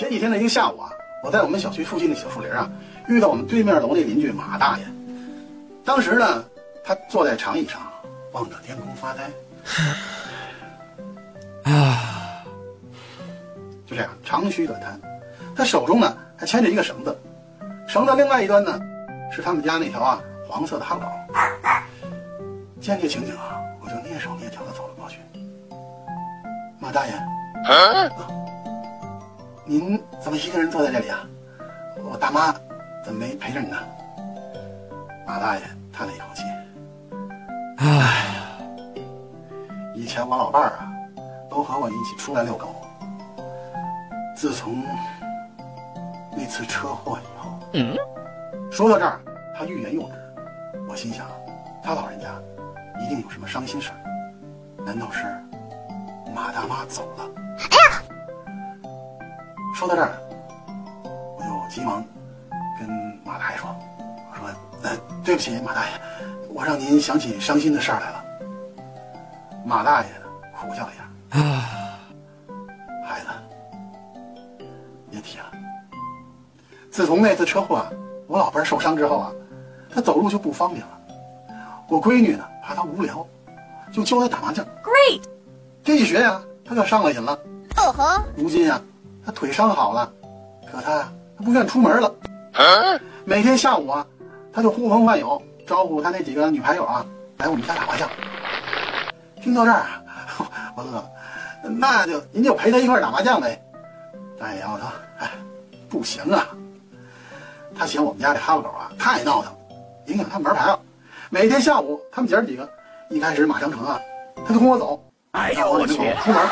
前几天的一个下午啊，我在我们小区附近的小树林啊，遇到我们对面楼那邻居马大爷。当时呢，他坐在长椅上，望着天空发呆。啊，就这样长吁短叹。他手中呢还牵着一个绳子，绳子另外一端呢，是他们家那条啊黄色的哈狗。见这情景啊，我就蹑手蹑脚的走了过去。马大爷。您怎么一个人坐在这里啊？我大妈怎么没陪着你呢？马大爷叹了一口气：“哎呀，以前我老伴儿啊，都和我一起出来遛狗。自从那次车祸以后，嗯，说到这儿，他欲言又止。我心想，他老人家一定有什么伤心事儿。难道是马大妈走了？”哎呀！说到这儿，我就急忙跟马大爷说：“我说，呃，对不起，马大爷，我让您想起伤心的事儿来了。”马大爷，苦笑了一下：“啊，孩子，别提了。自从那次车祸啊，我老伴受伤之后啊，他走路就不方便了。我闺女呢，怕他无聊，就教他打麻将。Great，这一学呀，他可上了瘾了。哦呵，如今啊。”他腿伤好了，可他他不愿出门了。每天下午啊，他就呼朋唤友，招呼他那几个女牌友啊来我们家打麻将。听到这儿，我乐了，那就您就陪他一块打麻将呗。大爷摇摇头，哎，不行啊。他嫌我们家这哈巴狗啊太闹腾，影响他们玩牌了。每天下午他们姐儿几个一开始马上成啊，他就跟我走，哎呦我去，出门。